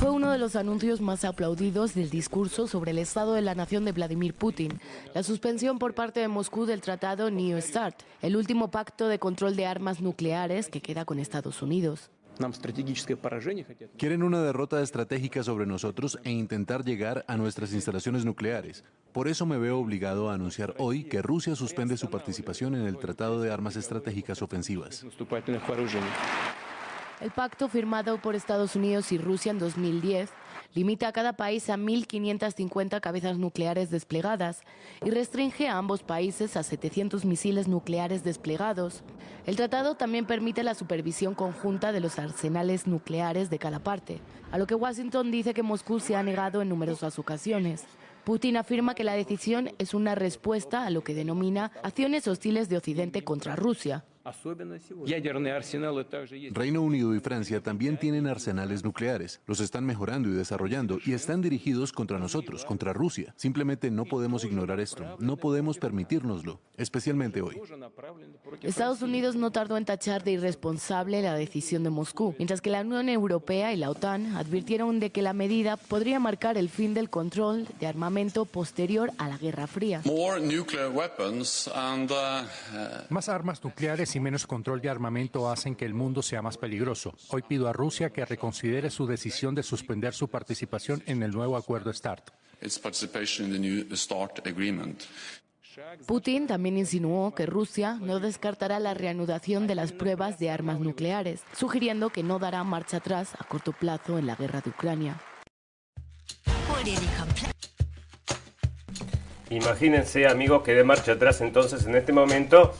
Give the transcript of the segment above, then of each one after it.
Fue uno de los anuncios más aplaudidos del discurso sobre el estado de la nación de Vladimir Putin, la suspensión por parte de Moscú del tratado New START, el último pacto de control de armas nucleares que queda con Estados Unidos. Quieren una derrota estratégica sobre nosotros e intentar llegar a nuestras instalaciones nucleares. Por eso me veo obligado a anunciar hoy que Rusia suspende su participación en el Tratado de Armas Estratégicas Ofensivas. El pacto firmado por Estados Unidos y Rusia en 2010 limita a cada país a 1.550 cabezas nucleares desplegadas y restringe a ambos países a 700 misiles nucleares desplegados. El tratado también permite la supervisión conjunta de los arsenales nucleares de cada parte, a lo que Washington dice que Moscú se ha negado en numerosas ocasiones. Putin afirma que la decisión es una respuesta a lo que denomina acciones hostiles de Occidente contra Rusia. Reino Unido y Francia también tienen arsenales nucleares. Los están mejorando y desarrollando y están dirigidos contra nosotros, contra Rusia. Simplemente no podemos ignorar esto. No podemos permitirnoslo, especialmente hoy. Estados Unidos no tardó en tachar de irresponsable la decisión de Moscú, mientras que la Unión Europea y la OTAN advirtieron de que la medida podría marcar el fin del control de armamento posterior a la Guerra Fría. Uh, Más armas nucleares y menos control de armamento hacen que el mundo sea más peligroso. Hoy pido a Rusia que reconsidere su decisión de suspender su participación en el nuevo acuerdo START. Putin también insinuó que Rusia no descartará la reanudación de las pruebas de armas nucleares, sugiriendo que no dará marcha atrás a corto plazo en la guerra de Ucrania. Imagínense, amigos, que de marcha atrás entonces en este momento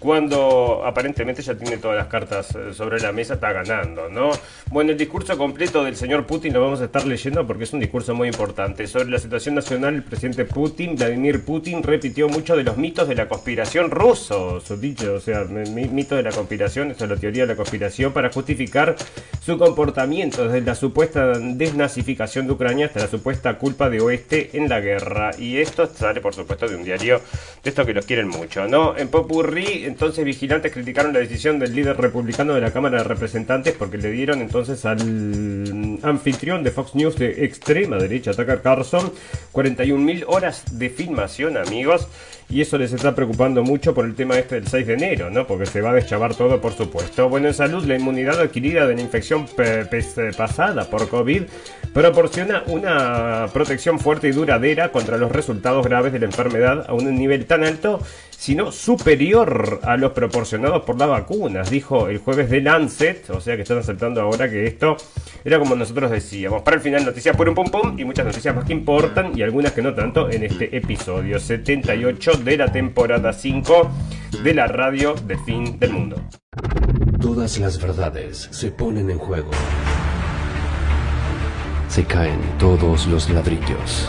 cuando aparentemente ya tiene todas las cartas eh, sobre la mesa, está ganando, ¿no? Bueno, el discurso completo del señor Putin lo vamos a estar leyendo porque es un discurso muy importante. Sobre la situación nacional, el presidente Putin, Vladimir Putin, repitió muchos de los mitos de la conspiración ruso, su dicho, o sea, mito de la conspiración, eso es la teoría de la conspiración, para justificar su comportamiento, desde la supuesta desnazificación de Ucrania hasta la supuesta culpa de Oeste en la guerra. Y esto sale, por supuesto, de un diario de estos que los quieren mucho, ¿no? En Popurrí, entonces vigilantes criticaron la decisión del líder republicano de la Cámara de Representantes porque le dieron entonces al anfitrión de Fox News de extrema derecha, Tucker Carlson, 41.000 horas de filmación, amigos. Y eso les está preocupando mucho por el tema este del 6 de enero, ¿no? Porque se va a deschavar todo, por supuesto. Bueno, en salud, la inmunidad adquirida de la infección pasada por COVID proporciona una protección fuerte y duradera contra los resultados graves de la enfermedad a un nivel tan alto sino superior a los proporcionados por las vacunas, dijo el jueves de Lancet, o sea que están aceptando ahora que esto era como nosotros decíamos. Para el final, noticias por un pum pum y muchas noticias más que importan y algunas que no tanto en este episodio 78 de la temporada 5 de la radio del fin del mundo. Todas las verdades se ponen en juego. Se caen todos los ladrillos.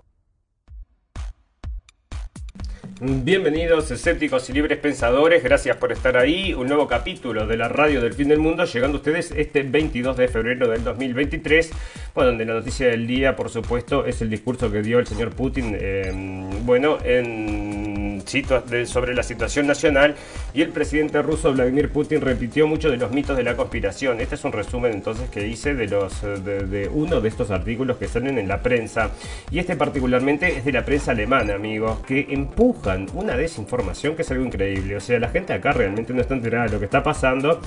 Bienvenidos escépticos y libres pensadores, gracias por estar ahí. Un nuevo capítulo de la radio del fin del mundo, llegando a ustedes este 22 de febrero del 2023, bueno, donde la noticia del día, por supuesto, es el discurso que dio el señor Putin, eh, bueno, en sobre la situación nacional y el presidente ruso Vladimir Putin repitió mucho de los mitos de la conspiración. Este es un resumen entonces que hice de los de, de uno de estos artículos que salen en la prensa y este particularmente es de la prensa alemana, amigos, que empuja una desinformación que es algo increíble. O sea, la gente acá realmente no está enterada de lo que está pasando.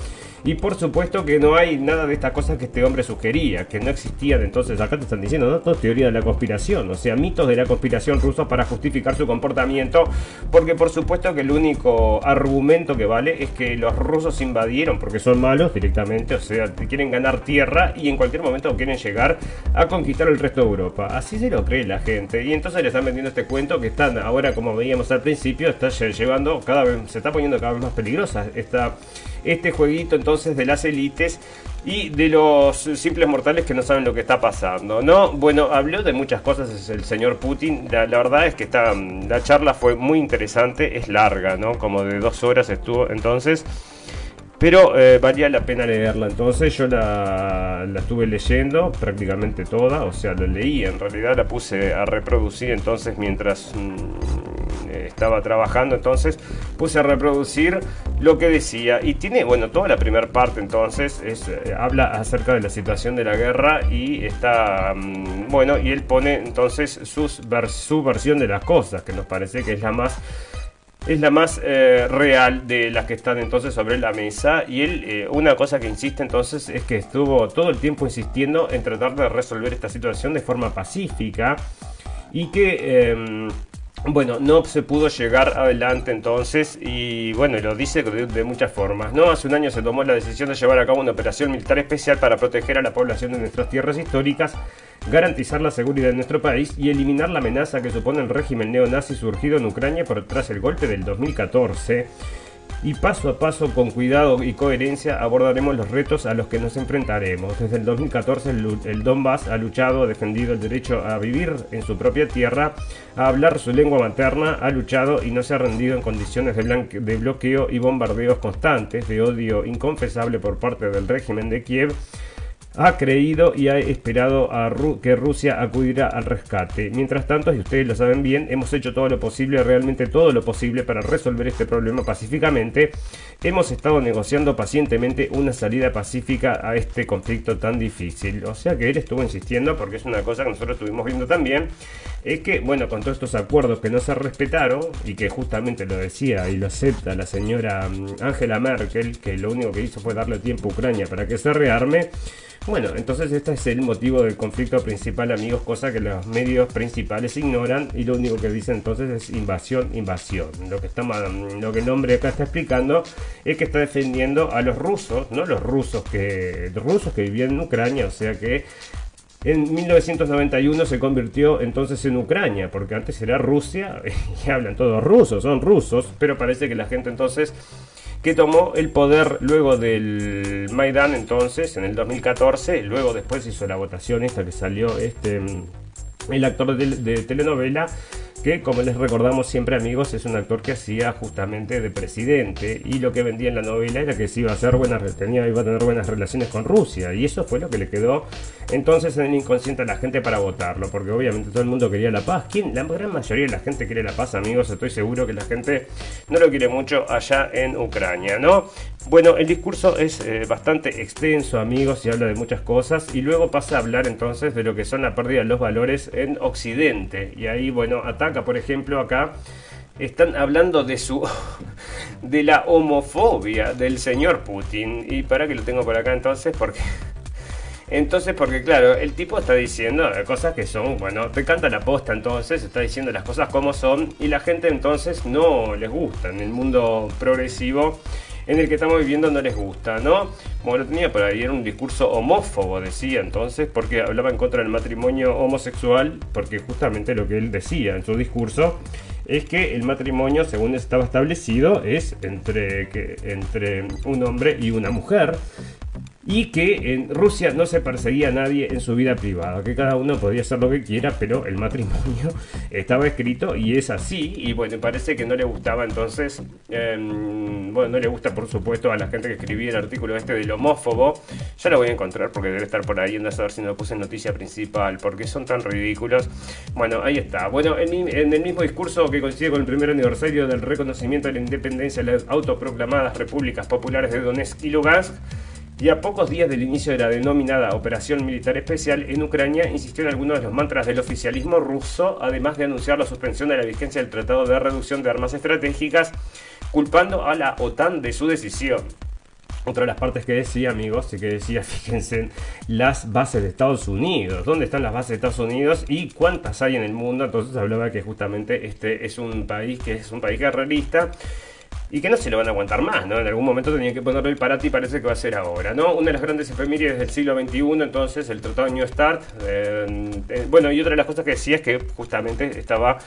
Y por supuesto que no hay nada de estas cosas que este hombre sugería, que no existían. Entonces acá te están diciendo, no, todo teoría de la conspiración. O sea, mitos de la conspiración rusos para justificar su comportamiento. Porque por supuesto que el único argumento que vale es que los rusos invadieron porque son malos directamente. O sea, quieren ganar tierra y en cualquier momento quieren llegar a conquistar el resto de Europa. Así se lo cree la gente. Y entonces le están vendiendo este cuento que están ahora, como veíamos al principio está llevando cada vez, se está poniendo cada vez más peligrosa esta, este jueguito entonces de las élites y de los simples mortales que no saben lo que está pasando, ¿no? Bueno, habló de muchas cosas el señor Putin. La, la verdad es que está, la charla fue muy interesante, es larga, ¿no? Como de dos horas estuvo entonces. Pero eh, valía la pena leerla. Entonces yo la, la, estuve leyendo prácticamente toda. O sea, la leí. En realidad la puse a reproducir entonces mientras mmm, estaba trabajando. Entonces puse a reproducir lo que decía. Y tiene, bueno, toda la primera parte entonces es, eh, habla acerca de la situación de la guerra. Y está, mmm, bueno, y él pone entonces sus, su versión de las cosas. Que nos parece que es la más es la más eh, real de las que están entonces sobre la mesa y él eh, una cosa que insiste entonces es que estuvo todo el tiempo insistiendo en tratar de resolver esta situación de forma pacífica y que eh, bueno, no se pudo llegar adelante entonces y bueno, lo dice de, de, muchas formas, ¿no? Hace un año se tomó la decisión de llevar a cabo una operación militar especial para proteger a la población de nuestras tierras históricas, garantizar la seguridad de nuestro país y eliminar la amenaza que supone el régimen neonazi surgido en Ucrania tras el golpe del 2014 y paso a paso, con cuidado y coherencia, abordaremos los retos a los que nos enfrentaremos. Desde el 2014 el, el, Donbass ha luchado, ha defendido el derecho a vivir en su propia tierra, a hablar su lengua materna, ha luchado y no se ha rendido en condiciones de, de bloqueo y bombardeos constantes, de odio inconfesable por parte del régimen de Kiev ha creído y ha esperado a que Rusia acudiera al rescate. Mientras tanto, y ustedes lo saben bien, hemos hecho todo lo posible, realmente todo lo posible para resolver este problema pacíficamente. Hemos estado negociando pacientemente una salida pacífica a este conflicto tan difícil. O sea que él estuvo insistiendo, porque es una cosa que nosotros estuvimos viendo también, es que, bueno, con todos estos acuerdos que no se respetaron, y que justamente lo decía y lo acepta la señora mm, Angela Merkel, que lo único que hizo fue darle tiempo a Ucrania para que se rearme, bueno, entonces este es el motivo del conflicto principal, amigos, cosa que los medios principales ignoran y lo único que dicen entonces es invasión, invasión. Lo que, está, lo que el hombre acá está explicando es que está defendiendo a los rusos, no los rusos que, rusos que vivían en Ucrania, o sea que en 1991 se convirtió entonces en Ucrania, porque antes era Rusia y hablan todos rusos, son rusos, pero parece que la gente entonces que tomó el poder luego del Maidan entonces, en el 2014, luego después hizo la votación esta que salió este el actor de, telenovela que como les recordamos siempre amigos es un actor que hacía justamente de presidente y lo que vendía en la novela era que se iba a hacer buenas tenía iba a tener buenas relaciones con Rusia y eso fue lo que le quedó entonces en el inconsciente a la gente para votarlo porque obviamente todo el mundo quería la paz ¿Quién? la gran mayoría de la gente quiere la paz amigos estoy seguro que la gente no lo quiere mucho allá en Ucrania no bueno el discurso es eh, bastante extenso amigos y habla de muchas cosas y luego pasa a hablar entonces de lo que son la pérdida de los valores en Occidente. Y ahí bueno ataca por ejemplo, acá. Están hablando de su de la homofobia del señor Putin. Y para que lo tengo por acá entonces porque entonces porque claro el tipo está diciendo cosas que son bueno te canta la posta entonces está diciendo las cosas como son. Y la gente entonces no les gusta en el mundo progresivo en el que estamos viviendo no les gusta, ¿no? Lo tenía por ahí, era un discurso homófobo, decía entonces, porque hablaba en contra del matrimonio homosexual, porque justamente lo que él decía en su discurso es que el matrimonio, según estaba establecido, es entre, que, entre un hombre y una mujer, y que en Rusia no se perseguía a nadie en su vida privada, que cada uno podía hacer lo que quiera, pero el matrimonio estaba escrito y es así, y bueno, parece que no le gustaba entonces, eh, bueno, no le gusta por supuesto a la gente que escribía el artículo este del homófobo, ya lo voy a encontrar porque debe estar por ahí, anda a saber si no lo puse en noticia principal, porque son tan ridículos, bueno, ahí está, bueno, en, en el mismo discurso que coincide con el primer aniversario del reconocimiento de la independencia de las autoproclamadas repúblicas populares de Donetsk y Lugansk, y a pocos días del inicio de la denominada Operación Militar Especial en Ucrania, insistió en algunos de los mantras del oficialismo ruso, además de anunciar la suspensión de la vigencia del Tratado de Reducción de Armas Estratégicas, culpando a la OTAN de su decisión. Otra de las partes que decía, amigos, y que decía, fíjense, las bases de Estados Unidos. ¿Dónde están las bases de Estados Unidos y cuántas hay en el mundo? Entonces hablaba que justamente este es un país que es un país guerrerista y que no se lo van a aguantar más, ¿no? En algún momento tenían que ponerle el parate y parece que va a ser ahora, ¿no? Una de las grandes efemérides del siglo XXI, entonces, el Tratado de New Start. Eh, eh, bueno, y otra de las cosas que decía es que justamente estaba,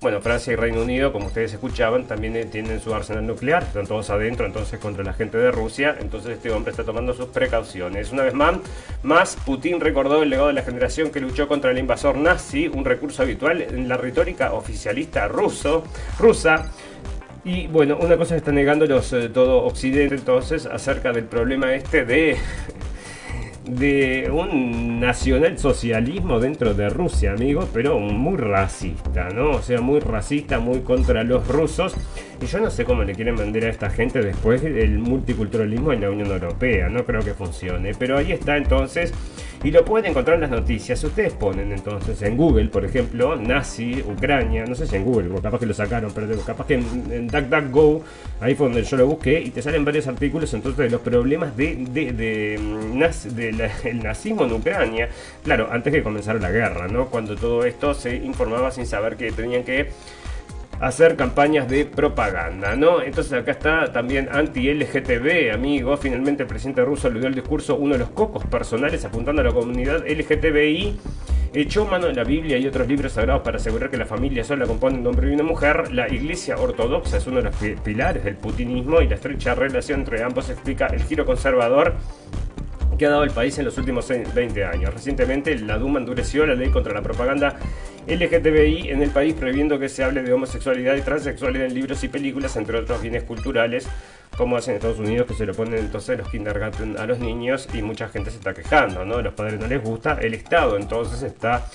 bueno, Francia y Reino Unido, como ustedes escuchaban, también eh, tienen su arsenal nuclear, están todos adentro, entonces, contra la gente de Rusia, entonces este hombre está tomando sus precauciones. Una vez más, más Putin recordó el legado de la generación que luchó contra el invasor nazi, un recurso habitual en la retórica oficialista ruso, rusa, y bueno, una cosa que está negando los, eh, todo Occidente entonces acerca del problema este de, de un nacionalsocialismo dentro de Rusia, amigos, pero muy racista, ¿no? O sea, muy racista, muy contra los rusos. Y yo no sé cómo le quieren vender a esta gente después el multiculturalismo en la Unión Europea, no creo que funcione. Pero ahí está entonces y lo pueden encontrar en las noticias. Ustedes ponen entonces en Google, por ejemplo, nazi, Ucrania, no sé si en Google, capaz que lo sacaron, pero capaz que en, DuckDuckGo, ahí fue donde yo lo busqué, y te salen varios artículos entonces de los problemas de, de, de, mm, nazismo en Ucrania. Claro, antes que comenzara la guerra, ¿no? Cuando todo esto se informaba sin saber que tenían que hacer campañas de propaganda, ¿no? Entonces acá está también anti-LGTB, amigo. Finalmente el presidente ruso le dio el discurso uno de los cocos personales apuntando a la comunidad LGTBI. Echó mano de la Biblia y otros libros sagrados para asegurar que la familia sola compone un hombre y una mujer. La Iglesia Ortodoxa es uno de los pilares del putinismo y la estrecha relación entre ambos explica el giro conservador que ha dado el país en los últimos 20 años. Recientemente la Duma endureció la ley contra la propaganda LGTBI en el país prohibiendo que se hable de homosexualidad y transexualidad en libros y películas, entre otros bienes culturales, como hacen en Estados Unidos, que se lo ponen entonces los kindergarten a los niños y mucha gente se está quejando, ¿no? Los padres no les gusta, el Estado entonces está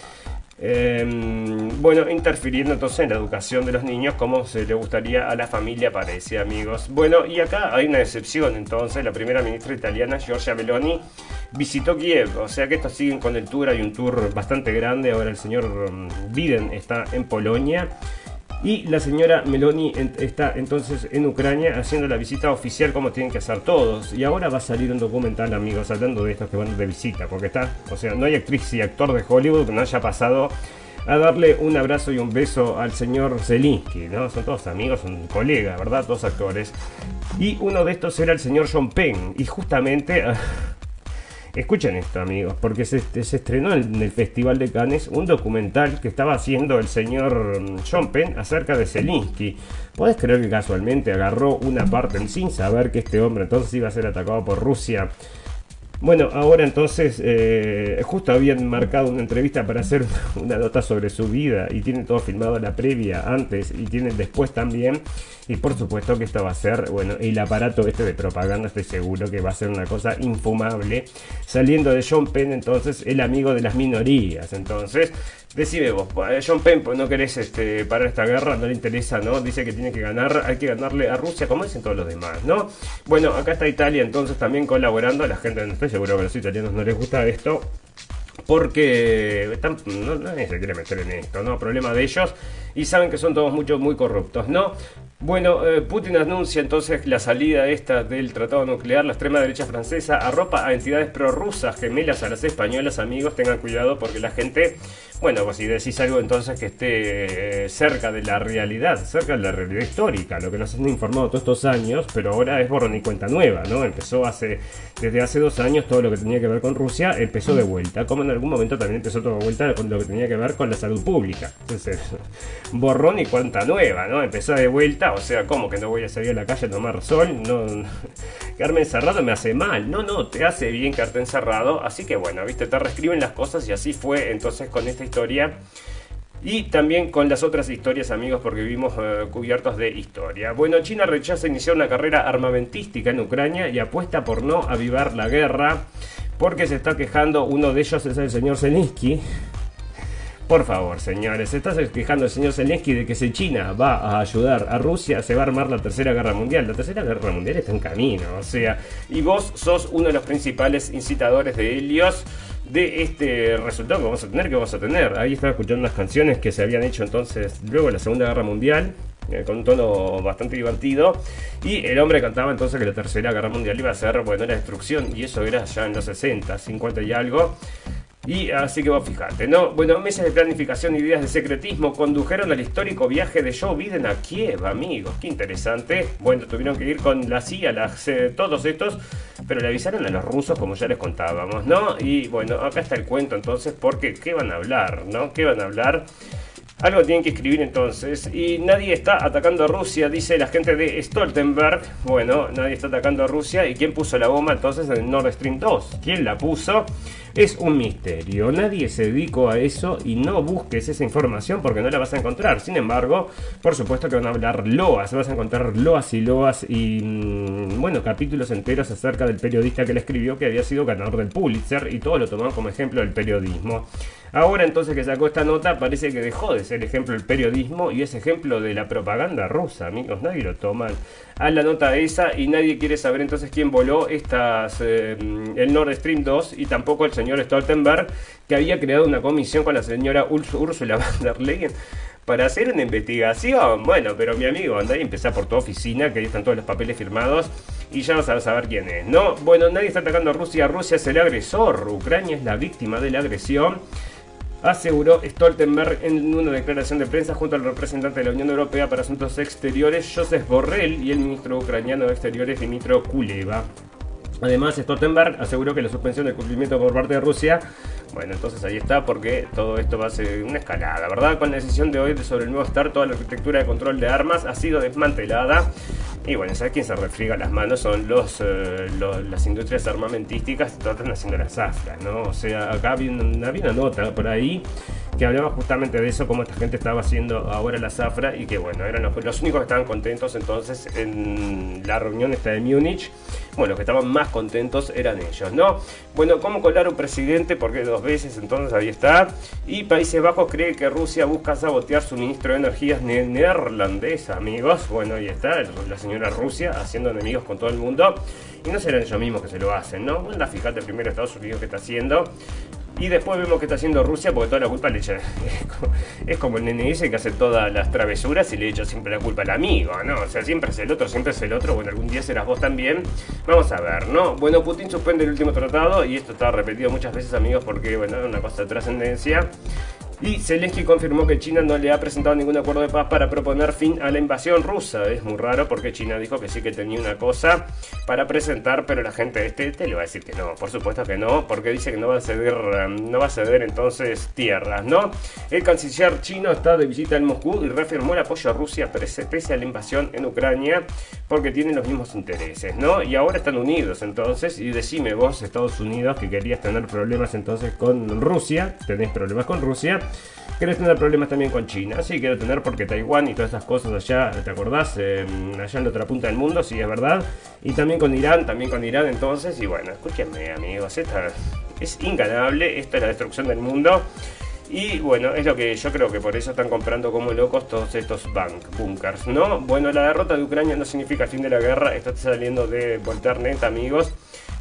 Em, bueno, interfiriendo entonces en la educación de los niños como se le gustaría a la familia, parece, amigos. Bueno, y acá hay una excepción entonces. La primera ministra italiana, Giorgia Meloni, visitó Kiev. O sea que estos siguen con el tour, hay un tour bastante grande. Ahora el señor mm, Biden está en Polonia. Y la señora Meloni está entonces en Ucrania haciendo la visita oficial como tienen que hacer todos. Y ahora va a salir un documental, amigos, hablando de estos que van de visita. Porque está, o sea, no hay actriz y actor de Hollywood que no haya pasado a darle un abrazo y un beso al señor Zelinsky, ¿no? Son todos amigos, son colegas, ¿verdad? Todos actores. Y uno de estos era el señor John Penn. Y justamente... Escuchen esto, amigos, porque se, estrenó en el Festival de Cannes un documental que estaba haciendo el señor mm, John Penn acerca de Zelensky. ¿Puedes creer que casualmente agarró una parte sin saber que este hombre entonces iba a ser atacado por Rusia? Bueno, ahora entonces, eh, justo habían marcado una entrevista para hacer una nota sobre su vida y tienen todo filmado la previa antes y tienen después también. Y por supuesto que esto va a ser, bueno, el aparato este de propaganda, estoy seguro que va a ser una cosa infumable. Saliendo de John Penn, entonces, el amigo de las minorías. Entonces, Decime vos, eh, John Penn, pues no querés este, parar esta guerra, no le interesa, ¿no? Dice que tiene que ganar, hay que ganarle a Rusia, como dicen todos los demás, ¿no? Bueno, acá está Italia entonces también colaborando, la gente, estoy seguro que a los italianos no les gusta esto, porque no, nadie se quiere meter en esto, ¿no? Problema de ellos y saben que son todos muchos muy corruptos, ¿no? Bueno, eh, Putin anuncia entonces la salida esta del tratado nuclear. La extrema derecha francesa arropa a entidades prorrusas gemelas a las españolas. Amigos, tengan cuidado porque la gente, bueno, pues si decís algo entonces que esté eh, cerca de la realidad, cerca de la realidad histórica, lo que nos han informado todos estos años, pero ahora es borrón y cuenta nueva, ¿no? Empezó hace, desde hace dos años todo lo que tenía que ver con Rusia empezó de vuelta, como en algún momento también empezó todo de vuelta con lo que tenía que ver con la salud pública. Entonces, borrón y cuenta nueva, ¿no? Empezó de vuelta o sea, ¿cómo que no voy a salir a la calle a tomar sol? No, quedarme encerrado me hace mal. No, no, te hace bien quedarte encerrado. Así que bueno, viste, te reescriben las cosas y así fue entonces con esta historia. Y también con las otras historias, amigos, porque vivimos eh, cubiertos de historia. Bueno, China rechaza iniciar una carrera armamentística en Ucrania y apuesta por no avivar la guerra, porque se está quejando, uno de ellos es el señor Zelensky, por favor, señores, ¿se está quejando el señor Zelensky de que si China va a ayudar a Rusia, se va a armar la tercera guerra mundial. La tercera guerra mundial está en camino, o sea, y vos sos uno de los principales incitadores de Helios de este resultado que vamos a tener, que vamos a tener. Ahí estaba escuchando unas canciones que se habían hecho entonces luego de la Segunda Guerra Mundial, eh, con un tono bastante divertido. Y el hombre cantaba entonces que la Tercera Guerra Mundial iba a ser, bueno, la destrucción, y eso era ya en los 60, 50 y algo. Y así que vos fijate, ¿no? Bueno, meses de planificación y ideas de secretismo condujeron al histórico viaje de Joe Biden a Kiev, amigos. Qué interesante. Bueno, tuvieron que ir con la CIA, las, todos estos, pero le avisaron a los rusos, como ya les contábamos, ¿no? Y bueno, acá está el cuento entonces, porque ¿qué van a hablar, no? ¿Qué van a hablar? Algo tienen que escribir entonces. Y nadie está atacando a Rusia, dice la gente de Stoltenberg. Bueno, nadie está atacando a Rusia. ¿Y quién puso la bomba entonces en Nord Stream 2? ¿Quién la puso? Es un misterio, nadie se dedicó a eso y no busques esa información porque no la vas a encontrar. Sin embargo, por supuesto que van a hablar loas, vas a encontrar loas y loas y, mm, bueno, capítulos enteros acerca del periodista que le escribió que había sido ganador del Pulitzer y todo lo tomaron como ejemplo del periodismo. Ahora entonces que sacó esta nota parece que dejó de ser ejemplo del periodismo y es ejemplo de la propaganda rusa, amigos, nadie lo toma a la nota esa y nadie quiere saber entonces quién voló estas, eh, el Nord Stream 2 y tampoco el señor Stoltenberg que había creado una comisión con la señora Ursula von der Leyen para hacer una investigación. Bueno, pero mi amigo, anda y empezá por tu oficina, que ahí están todos los papeles firmados y ya vas a saber quién es, ¿no? Bueno, nadie está atacando a Rusia, Rusia es el agresor, Ucrania es la víctima de la agresión aseguró Stoltenberg en una declaración de prensa junto al representante de la Unión Europea para Asuntos Exteriores, Joseph Borrell, y el ministro ucraniano de Exteriores, Dimitro Kuleva. Además, Stoltenberg aseguró que la suspensión del cumplimiento por parte de Rusia, bueno, entonces ahí está, porque todo esto va a ser una escalada, ¿verdad? Con la decisión de hoy sobre el nuevo START, toda la arquitectura de control de armas ha sido desmantelada. Y bueno, ¿sabes quién se refriega las manos? Son eh, las industrias armamentísticas que están haciendo las zafras, ¿no? O sea, acá había una, una nota por ahí que hablaba justamente de eso, cómo esta gente estaba haciendo ahora la zafra y que bueno, eran los, únicos que estaban contentos entonces en la reunión esta de Múnich. Bueno, los que estaban más contentos eran ellos, ¿no? Bueno, ¿cómo colar un presidente? Porque dos veces, entonces ahí está. Y Países Bajos cree que Rusia busca sabotear suministro de energías neerlandés, amigos. Bueno, ahí está, la señora Rusia haciendo enemigos con todo el mundo. Y no serán ellos mismos que se lo hacen, ¿no? Bueno, fíjate primero Estados Unidos que está haciendo. Y después vemos que está haciendo Rusia porque toda la culpa le echa. Es como el nene dice que hace todas las travesuras y le echa siempre la culpa al amigo, ¿no? O sea, siempre es el otro, siempre es el otro. Bueno, algún día serás vos también. Vamos a ver, ¿no? Bueno, Putin suspende el último tratado y esto está repetido muchas veces, amigos, porque, bueno, es una cosa de trascendencia. Y Zelensky confirmó que China no le ha presentado ningún acuerdo de paz para proponer fin a la invasión rusa. Es muy raro porque China dijo que sí que tenía una cosa para presentar, pero la gente de este, este le va a decir que no. Por supuesto que no, porque dice que no va a ceder, no va a ceder entonces tierras, ¿no? El canciller chino está de visita en Moscú y reafirmó el apoyo a Rusia pese a la invasión en Ucrania porque tienen los mismos intereses, ¿no? Y ahora están unidos entonces. Y decime vos, Estados Unidos, que querías tener problemas entonces con Rusia, tenés problemas con Rusia Querés tener problemas también con China. Sí, quiero tener porque Taiwán y todas esas cosas allá, ¿te acordás? allá en la otra punta del mundo, sí, es verdad. Y también con Irán, también con Irán entonces. Y bueno, escúchenme amigos, esta es inganable, esta es la destrucción del mundo. Y bueno, es lo que yo creo que por eso están comprando como locos todos estos bank bunkers, ¿no? Bueno, la derrota de Ucrania no significa fin de la guerra, esto está saliendo de Volternet, amigos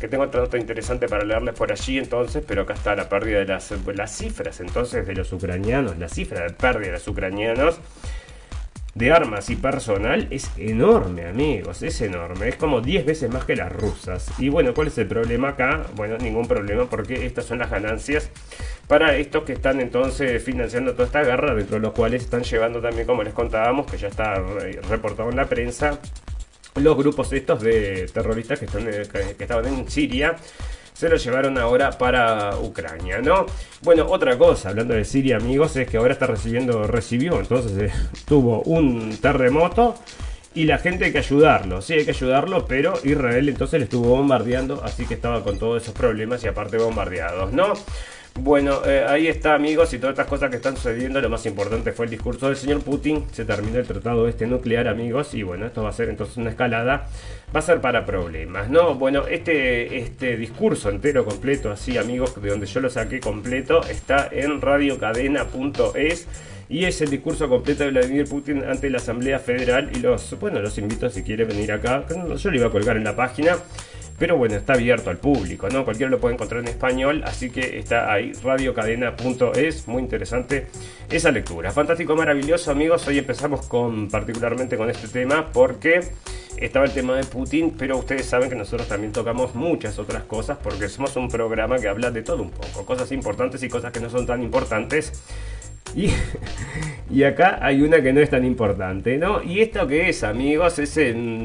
que tengo otra nota interesante para leerles por allí entonces, pero acá está la pérdida de las, las cifras entonces de los ucranianos, la cifra de pérdida de los ucranianos de armas y personal es enorme, amigos, es enorme, es como 10 veces más que las rusas. Y bueno, ¿cuál es el problema acá? Bueno, ningún problema porque estas son las ganancias para estos que están entonces financiando toda esta guerra, dentro de los cuales están llevando también, como les contábamos, que ya está reportado en la prensa, los grupos estos de terroristas que, están, eh, que estaban en Siria se los llevaron ahora para Ucrania, ¿no? Bueno, otra cosa, hablando de Siria, amigos, es que ahora está recibiendo, recibió, entonces eh, tuvo un terremoto y la gente hay que ayudarlo, sí hay que ayudarlo, pero Israel entonces le estuvo bombardeando, así que estaba con todos esos problemas y aparte bombardeados, ¿no? Bueno, eh, ahí está amigos y todas estas cosas que están sucediendo, lo más importante fue el discurso del señor Putin, se terminó el tratado este nuclear amigos y bueno, esto va a ser entonces una escalada, va a ser para problemas, ¿no? Bueno, este, este discurso entero, completo, así amigos, de donde yo lo saqué completo, está en radiocadena.es y es el discurso completo de Vladimir Putin ante la Asamblea Federal y los, bueno, los invito si quieren venir acá, yo lo iba a colgar en la página. Pero bueno, está abierto al público, ¿no? Cualquiera lo puede encontrar en español, así que está ahí, radiocadena.es, muy interesante esa lectura. Fantástico, maravilloso, amigos. Hoy empezamos con particularmente con este tema porque estaba el tema de Putin, pero ustedes saben que nosotros también tocamos muchas otras cosas porque somos un programa que habla de todo un poco, cosas importantes y cosas que no son tan importantes. Y, y, acá hay una que no es tan importante, ¿no? Y esto que es, amigos, es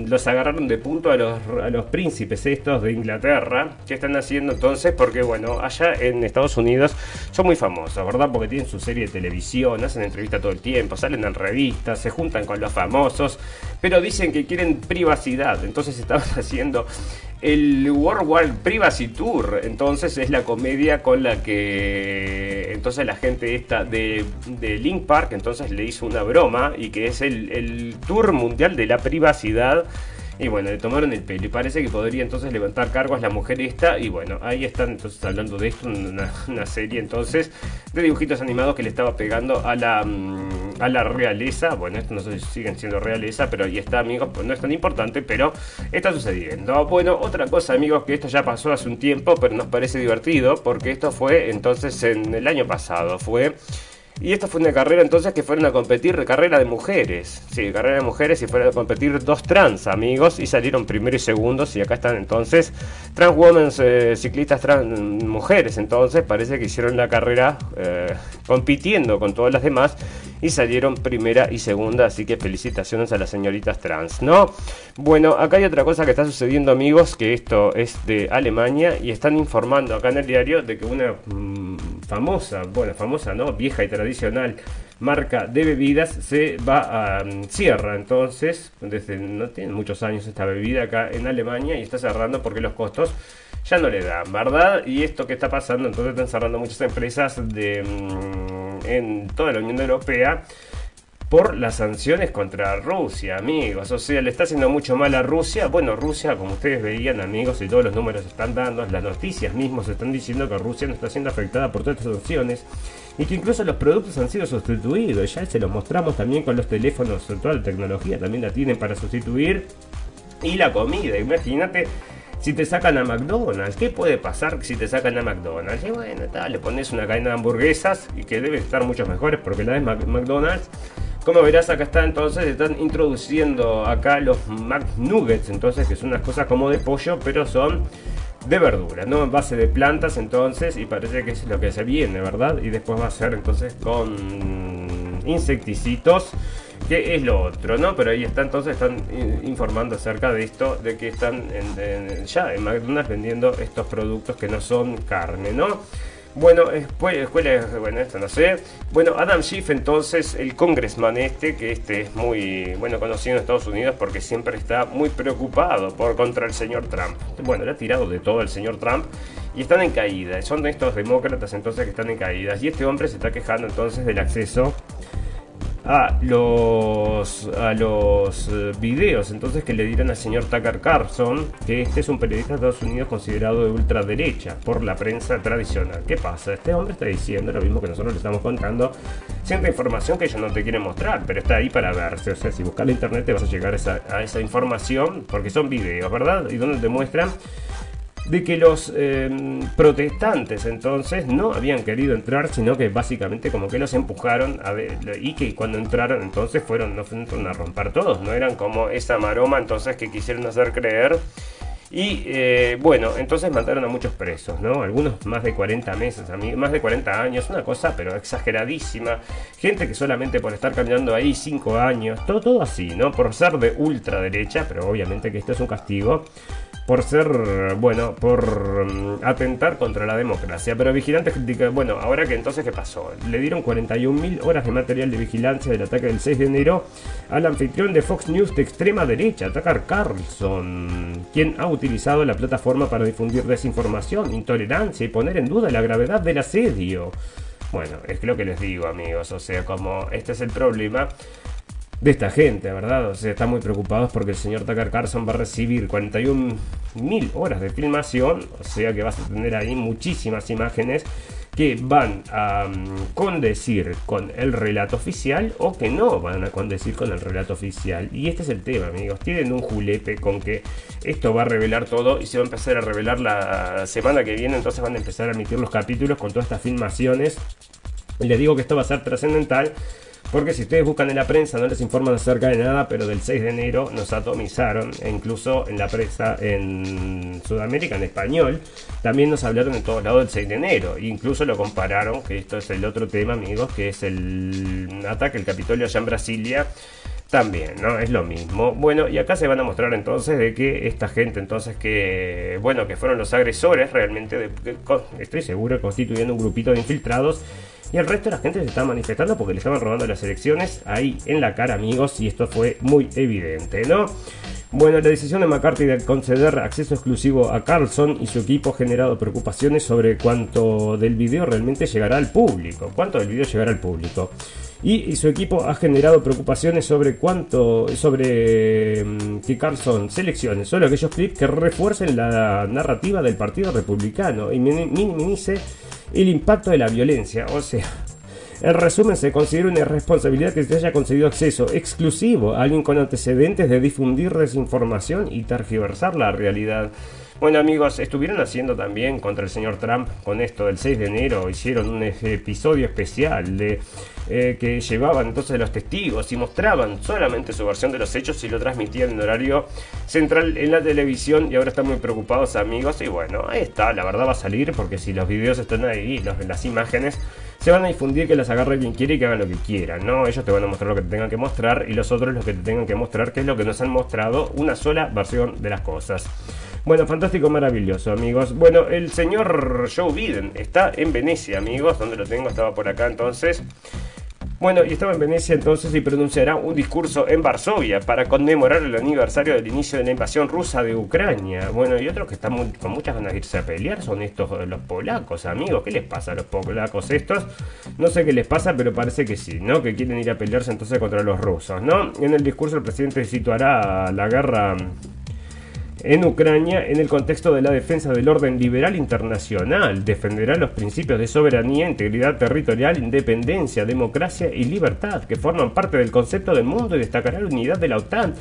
los agarraron de punto a los, a los príncipes estos de Inglaterra. ¿Qué están haciendo entonces? Porque, bueno, allá en Estados Unidos son muy famosos, ¿verdad? Porque tienen su serie de televisión, hacen entrevistas todo el tiempo, salen en revistas, se juntan con los famosos, pero dicen que quieren privacidad. Entonces estaban haciendo el World War Privacy Tour. Entonces es la comedia con la que entonces la gente esta de, de Link Park entonces le hizo una broma y que es el, el tour mundial de la privacidad y bueno, le tomaron el pelo y parece que podría entonces levantar cargos la mujer esta. Y bueno, ahí están entonces hablando de esto, una, una serie entonces de dibujitos animados que le estaba pegando a la, mm, a la realeza. Bueno, esto no sé si siguen siendo realeza, pero ahí está, amigos, pues no es tan importante, pero está sucediendo. Bueno, otra cosa, amigos, que esto ya pasó hace un tiempo, pero nos parece divertido, porque esto fue entonces en el año pasado, fue y esta fue una carrera entonces que fueron a competir, carrera de mujeres. Sí, carrera de mujeres y fueron a competir dos trans amigos y salieron primero y segundos. Y acá están entonces trans women, eh, ciclistas trans mujeres. Entonces parece que hicieron la carrera eh, compitiendo con todas las demás y salieron primera y segunda. Así que felicitaciones a las señoritas trans, ¿no? Bueno, acá hay otra cosa que está sucediendo, amigos, que esto es de Alemania y están informando acá en el diario de que una mm, famosa, bueno, famosa, ¿no? Vieja y tradicional marca de bebidas se va a um, cierra entonces desde no tiene muchos años esta bebida acá en Alemania y está cerrando porque los costos ya no le dan verdad y esto que está pasando entonces están cerrando muchas empresas de mm, en toda la Unión Europea por las sanciones contra Rusia, amigos. O sea, le está haciendo mucho mal a Rusia. Bueno, Rusia, como ustedes veían, amigos, y todos los números están dando, las noticias mismos están diciendo que Rusia no está siendo afectada por todas estas sanciones y que incluso los productos han sido sustituidos. Ya se los mostramos también con los teléfonos, toda la tecnología también la tienen para sustituir. Y la comida, imagínate si te sacan a McDonald's, ¿qué puede pasar si te sacan a McDonald's? Y bueno, tal, le pones una cadena de hamburguesas y que deben estar mucho mejores porque la de McDonald's como verás, acá está entonces, están introduciendo acá los McNuggets, entonces, que son unas cosas como de pollo, pero son de verdura, ¿no? En base de plantas, entonces, y parece que es lo que se viene, ¿verdad? Y después va a ser entonces con insecticitos, que es lo otro, ¿no? Pero ahí está, entonces, están informando acerca de esto, de que están ya en McDonald's vendiendo estos productos que no son carne, ¿no? Bueno, escuela, bueno, esto no sé. Bueno, Adam Schiff, entonces, el congressman este, que este es muy, bueno, conocido en Estados Unidos porque siempre está muy preocupado por contra el señor Trump. Bueno, le ha tirado de todo el señor Trump y están en caída. Son estos demócratas entonces que están en caída. Y este hombre se está quejando entonces del acceso a los, a los eh, videos entonces que le dieron al señor Tucker Carlson, que este es un periodista de Estados Unidos considerado de ultraderecha por la prensa tradicional. ¿Qué pasa? Este hombre está diciendo lo mismo que nosotros le estamos contando, cierta información que ellos no te quieren mostrar, pero está ahí para verse. O sea, si buscas la internet te vas a llegar a esa, a esa información, porque son videos, ¿verdad? Y donde te muestran de que los em, protestantes entonces no habían querido entrar, sino que básicamente como que los empujaron y que cuando entraron entonces fueron, no fueron a romper todos, no eran como esa maroma entonces que quisieron hacer creer. Y eh, bueno, entonces mataron a muchos presos, ¿no? Algunos más de 40 meses, más de 40 años, una cosa pero exageradísima. Gente que solamente por estar caminando ahí 5 años, todo, todo así, ¿no? Por ser de ultraderecha, pero obviamente que esto es un castigo por ser, bueno, por mm, atentar contra la democracia. Pero vigilantes critican, bueno, ahora que entonces, ¿qué pasó? Le dieron 41.000 horas de material de vigilancia del ataque del 6 de enero al anfitrión de Fox News de extrema derecha, Tucker Carlson, quien ha utilizado la plataforma para difundir desinformación, intolerancia y poner en duda la gravedad del asedio. Bueno, es lo que les digo, amigos, o sea, como este es el problema de esta gente, ¿verdad? O sea, están muy preocupados porque el señor Tucker Carlson va a recibir 41.000 horas de filmación, o sea que vas a tener ahí muchísimas imágenes que van a mm, condecir con el relato oficial o que no van a condecir con el relato oficial. Y este es el tema, amigos. Tienen un julepe con que esto va a revelar todo y se va a empezar a revelar la semana que viene. Entonces van a empezar a emitir los capítulos con todas estas filmaciones. Les digo que esto va a ser trascendental Porque si ustedes buscan en la prensa no les informan acerca de nada, pero del 6 de enero nos atomizaron, e incluso en la prensa en Sudamérica, en español, también nos hablaron en todos lados del 6 de enero. E incluso lo compararon, que esto es el otro tema, amigos, que es el ataque al Capitolio allá en Brasilia también, ¿no? Es lo mismo. Bueno, y acá se van a mostrar entonces de que esta gente, entonces que, bueno, que fueron los agresores realmente, estoy seguro, constituyendo un grupito de infiltrados. Y el resto de la gente se está manifestando porque le estaban robando las elecciones ahí en la cara, amigos, y esto fue muy evidente, ¿no? Bueno, la decisión de McCarthy de conceder acceso exclusivo a Carlson y su equipo ha generado preocupaciones sobre cuánto del video realmente llegará al público. ¿Cuánto del video llegará al público? Y, su equipo ha generado preocupaciones sobre cuánto, sobre mm, que Carlson seleccione solo aquellos clips que refuercen la narrativa del Partido Republicano y minimice el impacto de la violencia. O sea, en resumen, se considera una irresponsabilidad que se haya concedido acceso exclusivo a alguien con antecedentes de difundir desinformación y tergiversar la realidad. Bueno amigos, estuvieron haciendo también contra el señor Trump con esto del 6 de enero, hicieron un episodio especial de eh, que llevaban entonces los testigos y mostraban solamente su versión de los hechos y lo transmitían en horario central en la televisión y ahora están muy preocupados amigos y bueno, ahí está, la verdad va a salir porque si los videos están ahí, las imágenes se van a difundir que las agarre quien quiere y que hagan lo que quieran, ¿no? Ellos te van a mostrar lo que te tengan que mostrar y los otros lo que te tengan que mostrar, que es lo que nos han mostrado, una sola versión de las cosas. Bueno, fantástico, maravilloso, amigos. Bueno, el señor Joe Biden está en Venecia, amigos. donde lo tengo? Estaba por acá entonces. Bueno, y estaba en Venecia entonces y pronunciará un discurso en Varsovia para conmemorar el aniversario del inicio de la invasión rusa de Ucrania. Bueno, y otros que están con muchas ganas de irse a pelear son estos los polacos, amigos. ¿Qué les pasa a los polacos estos? No sé qué les pasa, pero parece que sí, ¿no? Que quieren ir a pelearse entonces contra los rusos, ¿no? En el discurso el presidente situará la guerra en Ucrania en el contexto de la defensa del orden liberal internacional. Defenderá los principios de soberanía, integridad territorial, independencia, democracia y libertad que forman parte del concepto del mundo y destacará la unidad de la OTAN.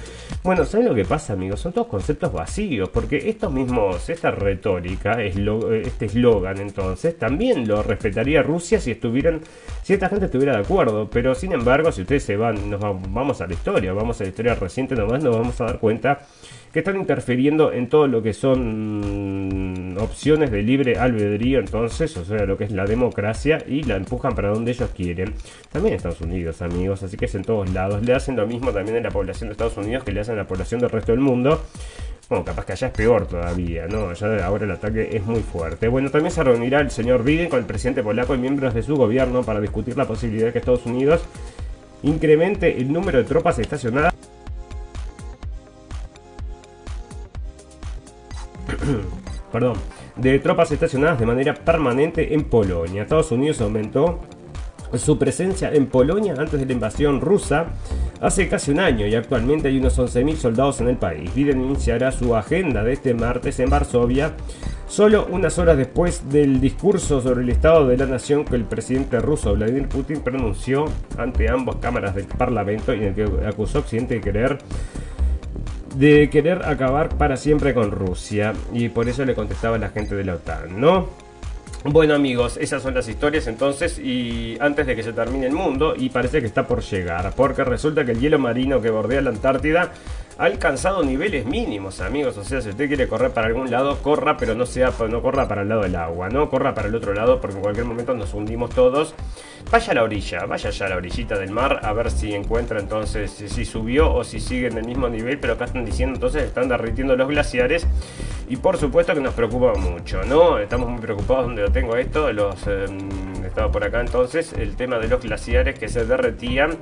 Bueno, ¿saben lo que pasa, amigos? Son todos conceptos vacíos, porque estos mismos, esta retórica, este eslogan entonces, también lo respetaría Rusia si estuvieran, si esta gente estuviera de acuerdo. Pero sin embargo, si ustedes se van, nos vamos a la historia, vamos a la historia reciente nomás, nos vamos a dar cuenta que están interfiriendo en todo lo que son opciones de libre albedrío, entonces, o sea, lo que es la democracia, y la empujan para donde ellos quieren. También en Estados Unidos, amigos, así que es en todos lados. Le hacen lo mismo también en la población de Estados Unidos que le hacen a la población del resto del mundo. Bueno, capaz que allá es peor todavía, ¿no? Allá ahora el ataque es muy fuerte. Bueno, también se reunirá el señor Biden con el presidente polaco y miembros de su gobierno para discutir la posibilidad de que Estados Unidos incremente el número de tropas estacionadas perdón, de tropas estacionadas de manera permanente en Polonia. Estados Unidos aumentó su presencia en Polonia antes de la invasión rusa hace casi un año y actualmente hay unos 11.000 soldados en el país. Biden iniciará su agenda de este martes en Varsovia, solo unas horas después del discurso sobre el estado de la nación que el presidente ruso Vladimir Putin pronunció ante ambas cámaras del Parlamento y en el que acusó a Occidente de querer de querer acabar para siempre con Rusia. Y por eso le contestaba la gente de la OTAN, ¿no? Bueno amigos, esas son las historias entonces y antes de que se termine el mundo y parece que está por llegar, porque resulta que el hielo marino que bordea la Antártida ha alcanzado niveles mínimos, amigos. O sea, si usted quiere correr para algún lado, corra, pero no sea, no corra para el lado del agua, no corra para el otro lado, porque en cualquier momento nos hundimos todos. Vaya a la orilla, vaya ya a la orillita del mar, a ver si encuentra entonces si subió o si sigue en el mismo nivel, pero acá están diciendo entonces están derritiendo los glaciares. Y por supuesto que nos preocupa mucho, ¿no? Estamos muy preocupados donde lo tengo esto, los em, por acá entonces, el tema de los glaciares que se derretían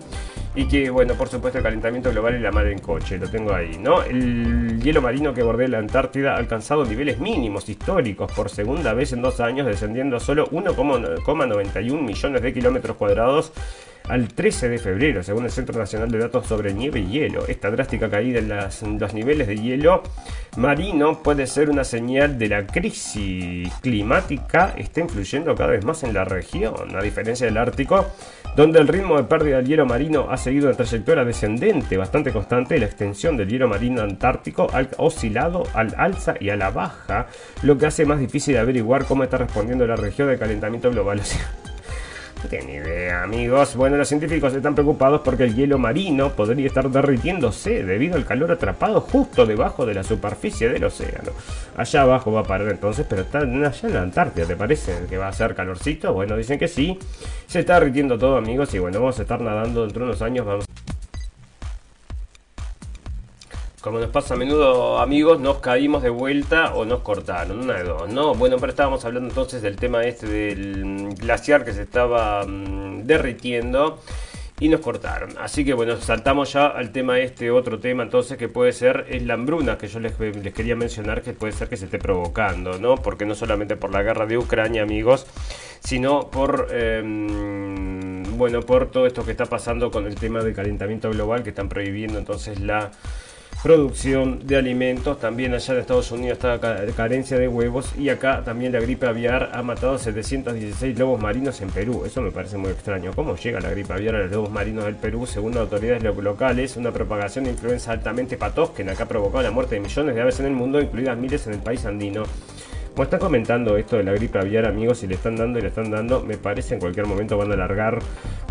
y que, bueno, por supuesto el calentamiento global y la mar en coche, lo tengo ahí, ¿no? El hielo marino que bordea la Antártida ha alcanzado niveles mínimos históricos por segunda vez en dos años, descendiendo solo 1,91 millones de kilómetros cuadrados al 13 de febrero, según el Centro Nacional de Datos sobre Nieve y Hielo. Esta drástica caída en, los niveles de hielo marino puede ser una señal de la crisis climática está influyendo cada vez más en la región, a diferencia del Ártico, donde el ritmo de pérdida del hielo marino ha seguido una trayectoria descendente bastante constante, la extensión del hielo marino antártico ha oscilado al alza y a la baja, lo que hace más difícil averiguar cómo está respondiendo la región del calentamiento global. Tienen idea, amigos. Bueno, los científicos están preocupados porque el hielo marino podría estar derritiéndose debido al calor atrapado justo debajo de la superficie del océano. Allá abajo va a parar entonces, pero está allá en la Antártida, ¿te parece que va a ser calorcito? Bueno, dicen que sí. Se está derritiendo todo, amigos, y bueno, vamos a estar nadando dentro de unos años. Vamos como nos pasa a menudo amigos, nos caímos de vuelta o nos cortaron, una de dos, ¿no? Bueno, pero estábamos hablando entonces del tema este del glaciar que se estaba mm, derritiendo y nos cortaron. Así que bueno, saltamos ya al tema este, otro tema entonces que puede ser es la hambruna que yo les, quería mencionar que puede ser que se esté provocando, ¿no? Porque no solamente por la guerra de Ucrania, amigos, sino por... Em, bueno, por todo esto que está pasando con el tema del calentamiento global, que están prohibiendo entonces la producción de alimentos. También allá en Estados Unidos está carencia de huevos y acá también la gripe aviar ha matado 716 lobos marinos en Perú. Eso me parece muy extraño. ¿Cómo llega la gripe aviar a los lobos marinos del Perú? Según autoridades locales, una propagación de influenza altamente patógena que ha provocado la muerte de millones de aves en el mundo, incluidas miles en el país andino. Como están comentando esto de la gripe aviar, amigos, si le están dando y le están dando, me parece en cualquier momento van a alargar.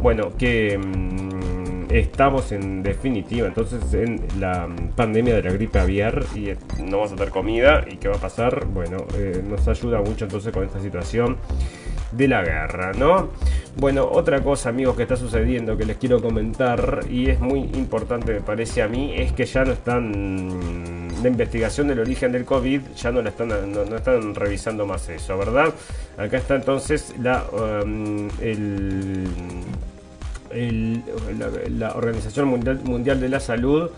Bueno, que... Mm, estamos en definitiva entonces en la pandemia de la gripe aviar y no vamos a tener comida y qué va a pasar bueno eh, nos ayuda mucho entonces con esta situación de la guerra, ¿no? Bueno, otra cosa, amigos, que está sucediendo que les quiero comentar y es muy importante, me parece a mí, es que ya no están la investigación del origen del COVID, ya no la están, no, están revisando más eso, ¿verdad? Acá está entonces la um, el la, Organización Mundial, Mundial de la Salud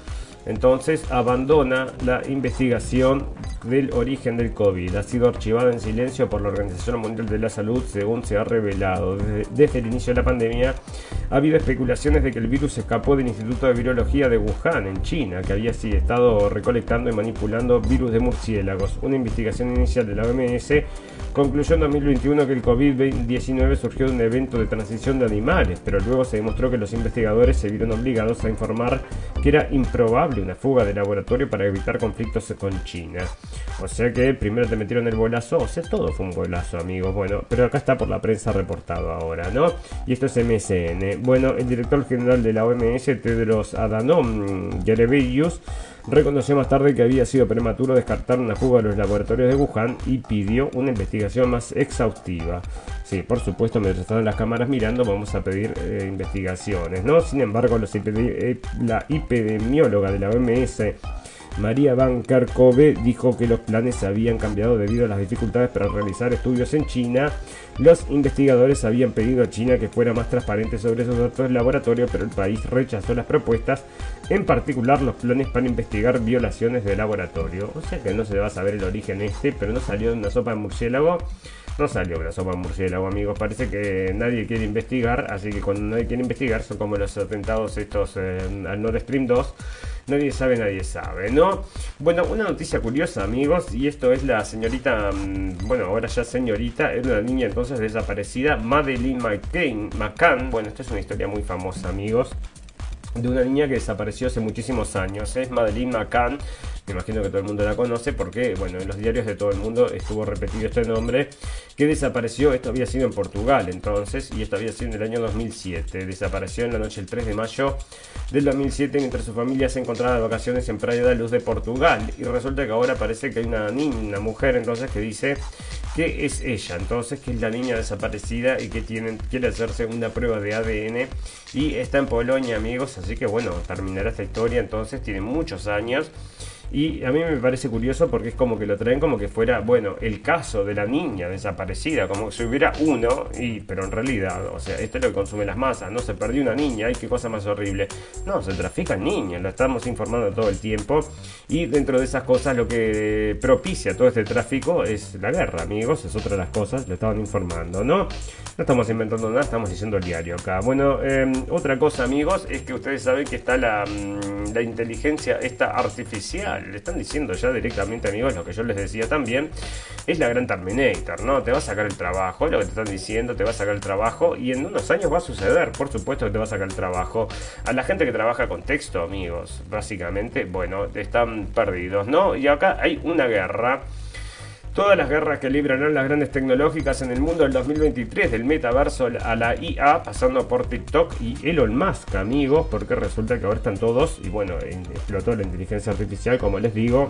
entonces abandona la investigación del origen del COVID. Ha sido archivada en silencio por la Organización Mundial de la Salud según se ha revelado. Desde, el inicio de la pandemia ha habido especulaciones de que el virus escapó del Instituto de Virología de Wuhan, en China, que había sí, estado recolectando y manipulando virus de murciélagos. Una investigación inicial de la OMS concluyó en 2021 que el COVID-19 surgió de un evento de transición de animales, pero luego se demostró que los investigadores se vieron obligados a informar que era improbable una fuga de laboratorio para evitar conflictos con China. O sea que primero te metieron el bolazo, o sea, todo fue un bolazo, amigos. Bueno, pero acá está por la prensa reportado ahora, ¿no? Y esto es MSN. Bueno, el director general de la OMS, Tedros Adhanom Ghebreyesus, reconoció más tarde que había sido prematuro descartar una fuga de los laboratorios de Wuhan y pidió una investigación más exhaustiva. Sí, por supuesto, mientras están las cámaras mirando, vamos a pedir eh, investigaciones, ¿no? Sin embargo, eh, la epidemióloga de la OMS María Van Kerkhove dijo que los planes habían cambiado debido a las dificultades para realizar estudios en China. Los investigadores habían pedido a China que fuera más transparente sobre esos datos del laboratorio, pero el país rechazó las propuestas, en particular los planes para investigar violaciones de laboratorio. O sea que no se va a saber el origen este, pero no salió de una sopa de murciélago. No salió la sopa murciélago, amigos. Parece que nadie quiere investigar, así que cuando nadie quiere investigar son como los atentados estos eh, al Nord Stream 2 Nadie sabe, nadie sabe, ¿no? Bueno, una noticia curiosa, amigos, y esto es la señorita, mm, bueno, ahora ya señorita, era una niña entonces desaparecida, Madeline McCain, McCann. Bueno, esta es una historia muy famosa, amigos de una niña que desapareció hace muchísimos años. Es Madeline McCann. Me imagino que todo el mundo la conoce porque, bueno, en los diarios de todo el mundo estuvo repetido este nombre. Que desapareció, esto había sido en Portugal entonces, y esto había sido en el año 2007. Desapareció en la noche del 3 de mayo del 2007 mientras su familia se encontraba de vacaciones en Praia da Luz de Portugal. Y resulta que ahora parece que hay una niña, una mujer entonces que dice que es ella, entonces que es la niña desaparecida y que tienen, quiere hacerse una prueba de ADN y está en Polonia amigos, así que bueno, terminará esta historia entonces, tiene muchos años y a mí me parece curioso porque es como que lo traen como que fuera, bueno, el caso de la niña desaparecida, como si hubiera uno, y, pero en realidad, o sea, esto es lo que consume las masas, no se perdió una niña, y qué cosa más horrible. No, se trafican niñas, lo estamos informando todo el tiempo, y dentro de esas cosas lo que propicia todo este tráfico es la guerra, amigos, es otra de las cosas, lo estaban informando, ¿no? No estamos inventando nada, estamos diciendo el diario acá. Bueno, em, otra cosa, amigos, es que ustedes saben que está la, mm, la inteligencia esta artificial le están diciendo ya directamente, amigos, lo que yo les decía también, es la gran Terminator, ¿no? Te va a sacar el trabajo, es lo que te están diciendo, te va a sacar el trabajo y en unos años va a suceder, por supuesto que te va a sacar el trabajo. A la gente que trabaja con texto, amigos, básicamente, bueno, están perdidos, ¿no? Y acá hay una guerra todas las guerras que librarán las grandes tecnológicas en el mundo del 2023, del metaverso a la IA, pasando por TikTok y Elon Musk, amigos, porque resulta que ahora están todos, y bueno, explotó la inteligencia artificial, como les digo,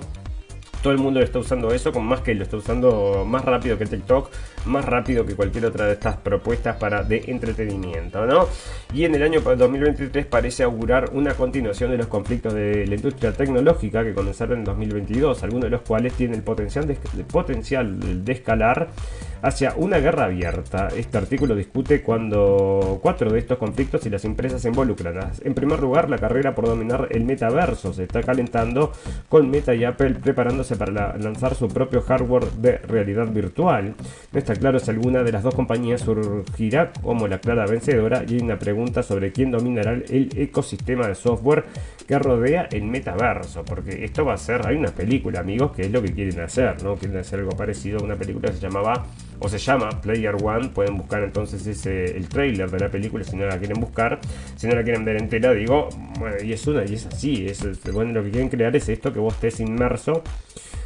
todo el mundo está usando eso, con más que lo está usando más rápido que TikTok, más rápido que cualquier otra de estas propuestas para de entretenimiento, ¿no? Y en el año 2023 parece augurar una continuación de los conflictos de la industria tecnológica que comenzaron en 2022, algunos de los cuales tienen el potencial de, el potencial de escalar hacia una guerra abierta. Este artículo discute cuando cuatro de estos conflictos y las empresas se involucran. En primer lugar, la carrera por dominar el metaverso se está calentando con Meta y Apple preparándose para lanzar su propio hardware de realidad virtual. No está claro si alguna de las dos compañías surgirá como la clara vencedora y hay una pregunta sobre quién dominará el ecosistema de software que rodea el metaverso. Porque esto va a ser, hay una película, amigos, que es lo que quieren hacer, ¿no? Quieren hacer algo parecido a una película que se llamaba o se llama Player One. Pueden buscar entonces ese, el trailer de la película si no la quieren buscar. Si no la quieren ver entera, digo, bueno, y es una, y es así. Es, bueno, lo que quieren crear es esto, que vos estés inmerso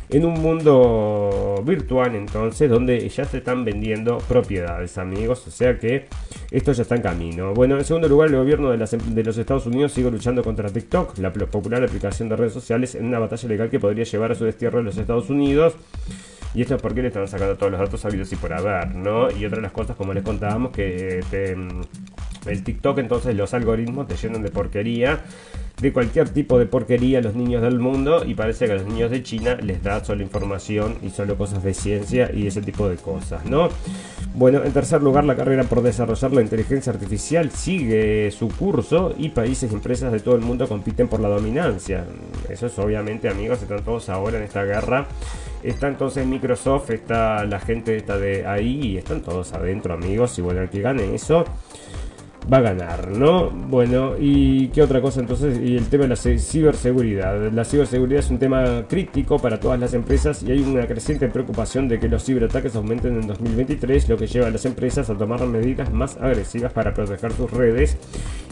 en un mundo virtual entonces donde ya se están vendiendo propiedades amigos o sea que esto ya está en camino bueno en segundo lugar el gobierno de, de los Estados Unidos sigue luchando contra TikTok la popular aplicación de redes sociales en una batalla legal que podría llevar a su destierro en los Estados Unidos y esto es porque le están sacando todos los datos sabidos y por haber, ¿no? Y otra de las cosas, como les contábamos, que mm, el TikTok, entonces los algoritmos te llenan de porquería, de cualquier tipo de porquería a los niños del mundo, y parece que a los niños de China les da solo información y solo cosas de ciencia y ese tipo de cosas, ¿no? Bueno, en tercer lugar, la carrera por desarrollar la inteligencia artificial sigue su curso y países y empresas de todo el mundo compiten por la dominancia. Eso es obviamente, amigos, están todos ahora en esta guerra Está entonces Microsoft, está la gente esta de ahí y están todos adentro, amigos. Y bueno, el que gane eso va a ganar, ¿no? Bueno, y qué otra cosa entonces, y el tema de la ciberseguridad. La ciberseguridad es un tema crítico para todas las empresas y hay una creciente preocupación de que los ciberataques aumenten en 2023, lo que lleva a las empresas a tomar medidas más agresivas para proteger sus redes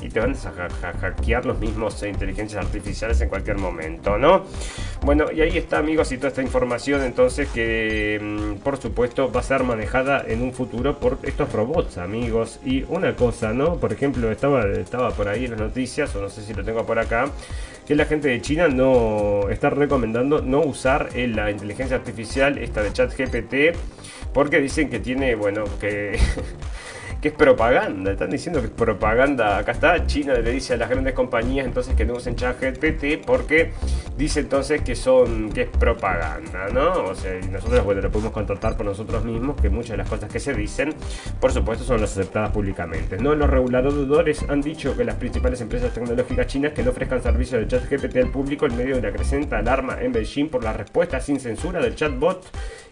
y te van a hackear los mismos inteligencias artificiales en cualquier momento, ¿no? Bueno, y ahí está, amigos, y toda esta información entonces que mm, por supuesto va a ser manejada en un futuro por estos robots, amigos. Y una cosa, ¿no? Por ejemplo, estaba, estaba por ahí en las noticias, o no sé si lo tengo por acá, que la gente de China no está recomendando no usar la inteligencia artificial, esta de ChatGPT, porque dicen que tiene, bueno, que que es propaganda. Están diciendo que es propaganda. Acá está, China le dice a las grandes compañías entonces que no usen ChatGPT porque dice entonces que son que es propaganda, ¿no? O sea, y nosotros bueno, lo podemos contratar por nosotros mismos, que muchas de las cosas que se dicen, por supuesto, son las aceptadas públicamente. No, los reguladores han dicho que las principales empresas tecnológicas chinas que no ofrezcan servicios de ChatGPT al público en medio de la creciente alarma en Beijing por la respuesta sin censura del chatbot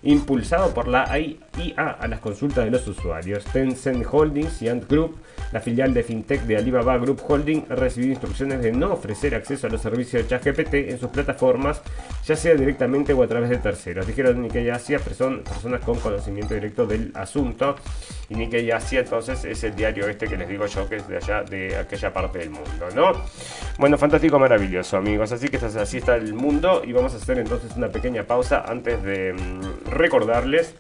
impulsado por la IA a las consultas de los usuarios. Tencent Holdings y Ant Group, la filial de fintech de Alibaba Group Holding, ha recibido instrucciones de no ofrecer acceso a los servicios de ChatGPT en sus plataformas, ya sea directamente o a través de terceros. Dijeron Nikkei Asia, personas con conocimiento directo del asunto. Y Nikkei Asia entonces es el diario este que les digo yo que es de allá, de aquella parte del mundo, ¿no? Bueno, fantástico, maravilloso, amigos. Así que así está el mundo y vamos a hacer entonces una pequeña pausa antes de mm, recordarles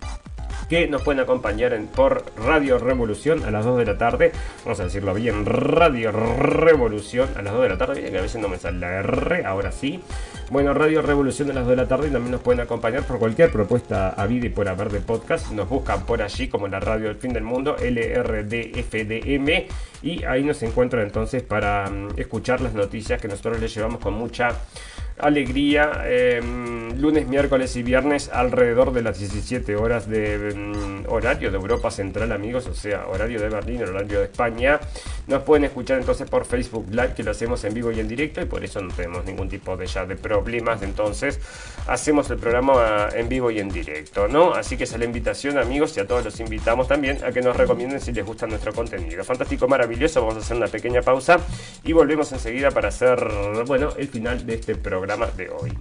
que nos pueden acompañar por Radio Revolución a las 2 de la tarde. Vamos a decirlo bien, Radio Revolución a las 2 de la tarde. Que a veces no me sale la R, ahora sí. Bueno, Radio Revolución a las 2 de la tarde y también nos pueden acompañar por cualquier propuesta a vida y por haber de podcast. Nos buscan por allí como la Radio del Fin del Mundo, LRDFDM. Y ahí nos encuentran entonces para mm, escuchar las noticias que nosotros les llevamos con mucha alegría em, lunes, miércoles y viernes alrededor de las 17 horas de em, horario de Europa Central, amigos, o sea, horario de Berlín, horario de España. Nos pueden escuchar entonces por Facebook Live, que lo hacemos en vivo y en directo, y por eso no tenemos ningún tipo de ya de problemas. Entonces, hacemos el programa en vivo y en directo, ¿no? Así que esa es la invitación, amigos, y a todos los invitamos también a que nos recomienden si les gusta nuestro contenido. Fantástico, maravilloso. Vamos a hacer una pequeña pausa y volvemos enseguida para hacer, bueno, el final de este programa de hoy.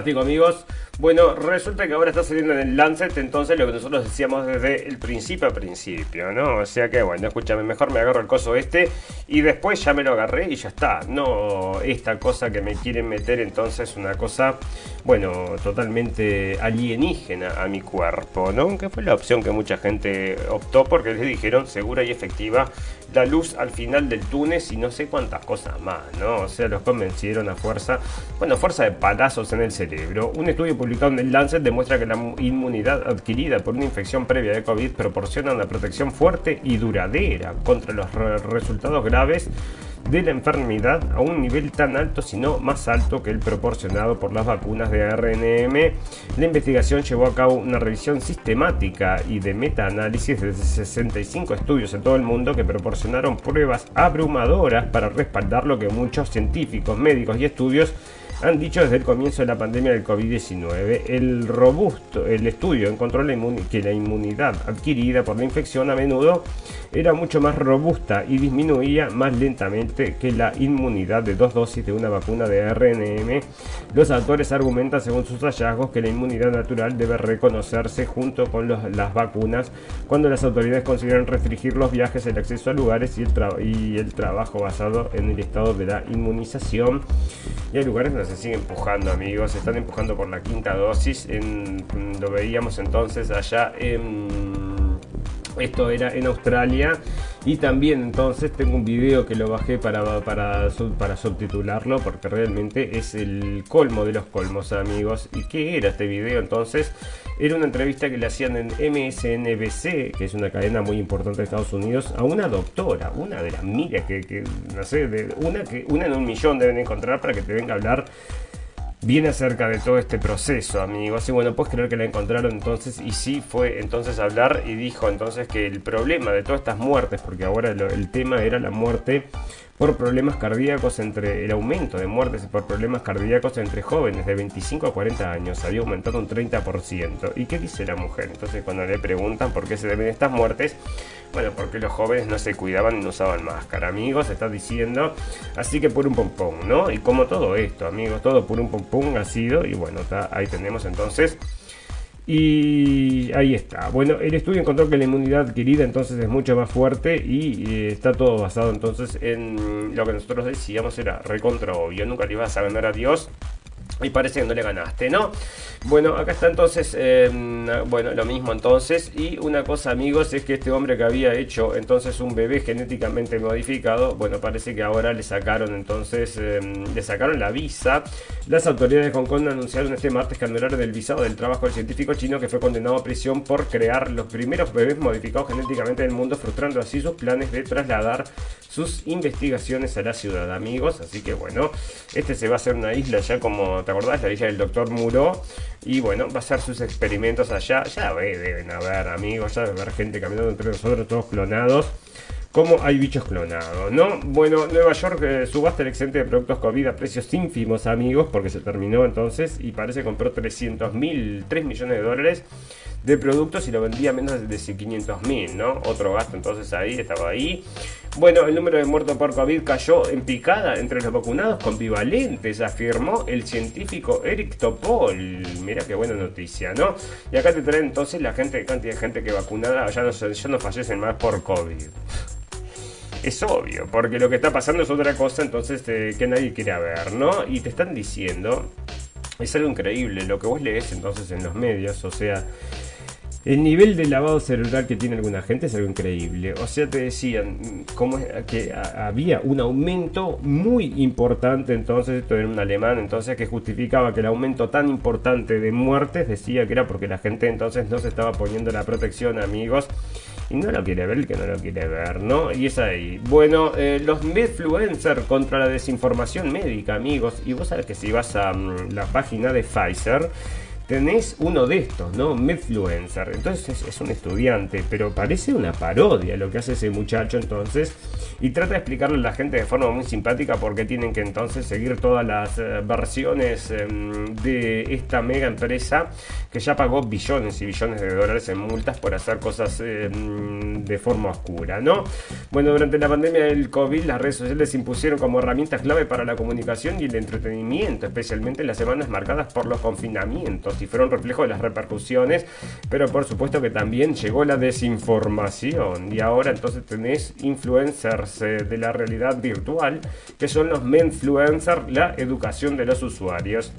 Fantástico amigos. Bueno, resulta que ahora está saliendo en el Lancet, entonces lo que nosotros decíamos desde el principio a principio, ¿no? O sea que bueno, escúchame, mejor me agarro el coso este y después ya me lo agarré y ya está. No esta cosa que me quieren meter entonces una cosa, bueno, totalmente alienígena a mi cuerpo, ¿no? Que fue la opción que mucha gente optó porque les dijeron segura y efectiva la luz al final del túnel y no sé cuántas cosas más, ¿no? O sea, los convencieron a fuerza, bueno, fuerza de palazos en el cerebro. Un estudio publicado en el Lancet demuestra que la inmunidad adquirida por una infección previa de COVID proporciona una protección fuerte y duradera contra los resultados graves de la enfermedad a un nivel tan alto, sino más alto que el proporcionado por las vacunas de RNM. La investigación llevó a cabo una revisión sistemática y de metaanálisis de 65 estudios en todo el mundo que proporcionaron pruebas abrumadoras para respaldar lo que muchos científicos, médicos y estudios han dicho desde el comienzo de la pandemia del COVID-19. El robusto, el estudio encontró que la inmunidad adquirida por la infección a menudo era mucho más robusta y disminuía más lentamente que la inmunidad de dos dosis de una vacuna de RNM. Los autores argumentan, según sus hallazgos, que la inmunidad natural debe reconocerse junto con las vacunas cuando las autoridades consideran restringir los viajes, el acceso a lugares y el, y el trabajo basado en el estado de la inmunización. Y hay lugares donde se sigue empujando, amigos, se están empujando por la quinta dosis. Lo veíamos entonces allá en esto era en Australia. Y también entonces tengo un video que lo bajé para, para subtitularlo porque realmente es el colmo de los colmos amigos. ¿Y qué era este video entonces? Era una entrevista que le hacían en MSNBC, que es una cadena muy importante de Estados Unidos, a una doctora, una de las miles que, no sé, una, que, una en un millón deben encontrar para que te venga a hablar Viene acerca de todo este proceso, amigos. Y bueno, puedes creer que la encontraron entonces. Y sí, fue entonces a hablar y dijo entonces que el problema de todas estas muertes, porque ahora el tema era la muerte por problemas cardíacos entre el aumento de muertes por problemas cardíacos entre jóvenes de 25 a 40 años había aumentado un 30%. ¿Y qué dice la mujer? Entonces cuando le preguntan por qué se deben estas muertes, bueno, porque los jóvenes no se cuidaban y no usaban máscara, amigos, está diciendo. Así que por un pompón, ¿no? Y como todo esto, amigos, todo por un pompón ha sido, y bueno, ahí tenemos entonces y ahí está. Bueno, el estudio encontró que la inmunidad adquirida entonces es mucho más fuerte y eh, está todo basado entonces en lo que nosotros decíamos era recontra obvio. Nunca le ibas a ganar a Dios y parece que no le ganaste, ¿no? Bueno, acá está entonces, em, bueno, lo mismo entonces. Y una cosa, amigos, es que este hombre que había hecho entonces un bebé genéticamente modificado, bueno, parece que ahora le sacaron entonces, em, le sacaron la visa. Las autoridades de Hong Kong anunciaron este martes que anularon el visado del trabajo del científico chino que fue condenado a prisión por crear los primeros bebés modificados genéticamente del mundo, frustrando así sus planes de trasladar sus investigaciones a la ciudad, amigos. Así que bueno, este se va a hacer una isla ya como ¿te acordás? La isla del doctor Muro. Y bueno, va a hacer sus experimentos allá. Ya deben haber amigos, ya debe haber gente caminando entre nosotros, todos clonados. Como hay bichos clonados, ¿no? Bueno, Nueva York eh, subasta el excedente de productos COVID a precios ínfimos, amigos, porque se terminó entonces y parece que compró 300 mil, 3 millones de dólares de productos y lo vendía menos de 500 mil, ¿no? Otro gasto entonces ahí, estaba ahí. Bueno, el número de muertos por COVID cayó en picada entre los vacunados con bivalentes, afirmó el científico Eric Topol. Mira qué buena noticia, ¿no? Y acá te traen entonces la gente, cantidad de gente que vacunada ya no, ya no fallecen más por COVID. Es obvio, porque lo que está pasando es otra cosa, entonces eh, que nadie quiere ver, ¿no? Y te están diciendo, es algo increíble lo que vos lees entonces en los medios, o sea, el nivel de lavado cerebral que tiene alguna gente es algo increíble. O sea, te decían cómo que había un aumento muy importante, entonces, esto era un alemán, entonces, que justificaba que el aumento tan importante de muertes decía que era porque la gente entonces no se estaba poniendo la protección, amigos. Y no lo quiere ver el que no lo quiere ver, ¿no? Y es ahí. Bueno, eh, los Medfluencers contra la desinformación médica, amigos. Y vos sabés que si vas a mm, la página de Pfizer tenés uno de estos, ¿no? Medfluencer. Entonces es, un estudiante, pero parece una parodia lo que hace ese muchacho entonces. Y trata de explicarle a la gente de forma muy simpática por qué tienen que entonces seguir todas las eh, versiones em, de esta mega empresa que ya pagó billones y billones de dólares en multas por hacer cosas em, de forma oscura, ¿no? Bueno, durante la pandemia del COVID las redes sociales se impusieron como herramientas clave para la comunicación y el entretenimiento, especialmente en las semanas marcadas por los confinamientos y fueron reflejo de las repercusiones, pero por supuesto que también llegó la desinformación y ahora entonces tenés influencers eh, de la realidad virtual que son los menfluencers, la educación de los usuarios.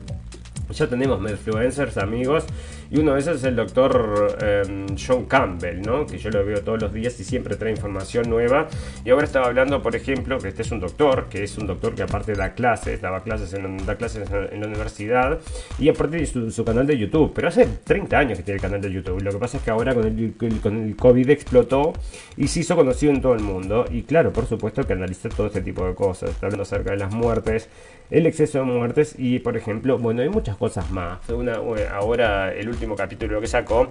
Ya tenemos influencers, amigos, y uno de esos es el doctor em, John Campbell, ¿no? Que yo lo veo todos los días y siempre trae información nueva. Y ahora estaba hablando, por ejemplo, que este es un doctor, que es un doctor que aparte da clases, daba clases da clases en la universidad, y aparte de su, canal de YouTube. Pero hace 30 años que tiene el canal de YouTube. Lo que pasa es que ahora con el, con el COVID explotó y se hizo conocido en todo el mundo. Y claro, por supuesto que analiza todo este tipo de cosas. Está hablando acerca de las muertes, el exceso de muertes y, por ejemplo, bueno, hay muchas cosas más. Ahora el último capítulo que sacó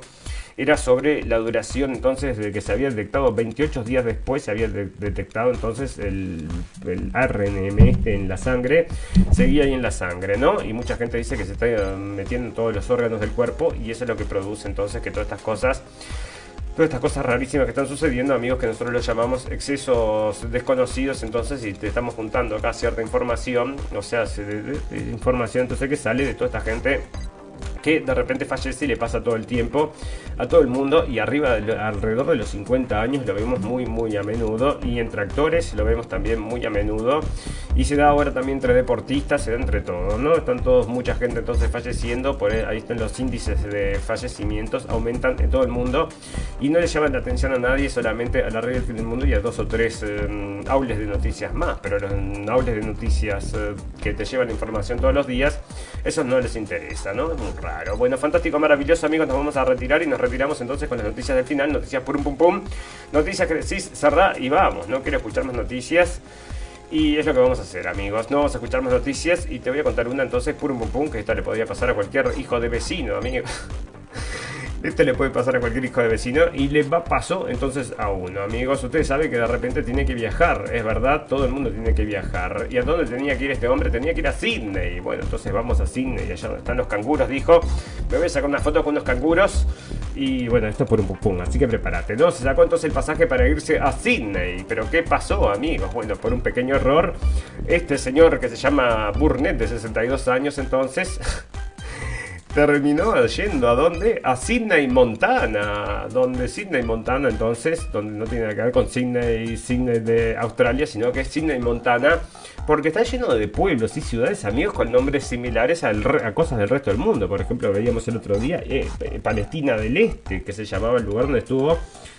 era sobre la duración entonces de que se había detectado 28 días después se había detectado entonces el, el ARNM este en la sangre seguía ahí en la sangre no y mucha gente dice que se está metiendo en todos los órganos del cuerpo y eso es lo que produce entonces que todas estas cosas todas estas cosas rarísimas que están sucediendo, amigos, que nosotros los llamamos excesos desconocidos, entonces, y te estamos juntando acá cierta información, o sea, información entonces que sale de toda esta gente que de repente fallece y le pasa todo el tiempo a todo el mundo y arriba alrededor de los 50 años lo vemos muy muy a menudo y entre actores lo vemos también muy a menudo y se da ahora también entre deportistas, se da entre todos, ¿no? Están todos, mucha gente entonces falleciendo, por ahí, están los índices de fallecimientos, aumentan en todo el mundo y no le llaman la atención a nadie, solamente a la red del mundo y a dos o tres eh, aules de noticias más, pero los aules de noticias eh, que te llevan información todos los días, esos no les interesa, ¿no? Es muy raro. Bueno, fantástico, maravilloso, amigos, nos vamos a retirar y nos retiramos entonces con las noticias del final, noticias pum pum pum, noticias que decís, cerrá y vamos, no quiero escuchar más noticias. Y es lo que vamos a hacer, amigos. No vamos a escuchar más noticias y te voy a contar una entonces, pum pum pum, que esta le podría pasar a cualquier hijo de vecino, amigo. Este le puede pasar a cualquier hijo de vecino y le va paso entonces a uno. Amigos, ustedes saben que de repente tiene que viajar. Es verdad, todo el mundo tiene que viajar. ¿Y a dónde tenía que ir este hombre? Tenía que ir a Sydney. Bueno, entonces vamos a Sydney. Allá están los canguros, dijo. Me voy a sacar una foto con unos canguros. Y bueno, esto es por un pum así que prepárate, ¿no? Se sacó entonces el pasaje para irse a Sydney. Pero ¿qué pasó, amigos? Bueno, por un pequeño error, este señor que se llama Burnett, de 62 años entonces, terminó yendo a dónde? A Sydney, Montana. Donde Sydney, Montana, entonces, donde no tiene nada que ver con Sydney, Sydney de Australia, sino que es Sydney, Montana. Porque está lleno de pueblos y ciudades amigos con nombres similares a cosas del resto del mundo. Por ejemplo, veíamos el otro día eh, Palestina del Este, que se llamaba el lugar donde estuvo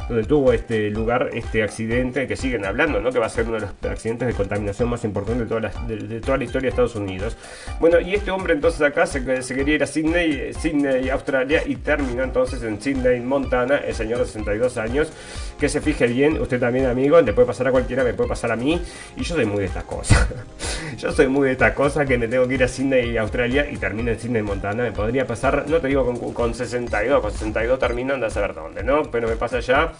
donde tuvo este lugar este accidente que siguen hablando, ¿no? que va a ser uno de los accidentes de contaminación más importantes de toda la, de, toda la historia de Estados Unidos. Bueno, y este hombre entonces acá se, quería ir a Sydney, Sydney, Australia, y terminó entonces en Sydney, Montana, el señor de 62 años, que se fije bien, usted también amigo, le puede pasar a cualquiera, me puede pasar a mí, y yo soy muy de estas cosas. yo soy muy de estas cosas que me tengo que ir a Sydney, Australia, y termino en Sydney, Montana, me podría pasar, no te digo con, con 62, con 62 termino, anda a saber dónde, ¿no? Pero me pasa ya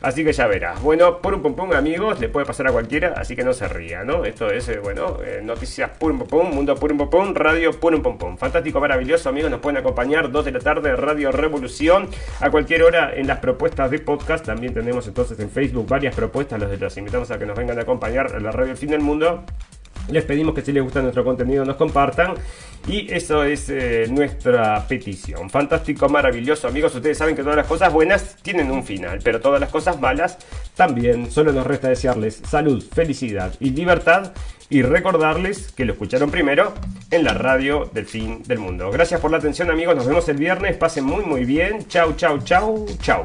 Así que ya verás. Bueno, pum pum pum, amigos, le puede pasar a cualquiera, así que no se ría, ¿no? Esto es, eh, bueno, eh, noticias pum pum pum, mundo pum pum pum, radio pum pum pum. Fantástico, maravilloso, amigos, nos pueden acompañar 2 de la tarde, Radio Revolución, a cualquier hora en las propuestas de podcast. También tenemos entonces en Facebook varias propuestas, los, los invitamos a que nos vengan a acompañar a la radio Fin del Mundo. Les pedimos que si les gusta nuestro contenido nos compartan. Y eso es eh, nuestra petición. Fantástico, maravilloso, amigos. Ustedes saben que todas las cosas buenas tienen un final, pero todas las cosas malas también. Solo nos resta desearles salud, felicidad y libertad. Y recordarles que lo escucharon primero en la radio del fin del mundo. Gracias por la atención, amigos. Nos vemos el viernes. Pasen muy, muy bien. Chau, chau, chau, chau.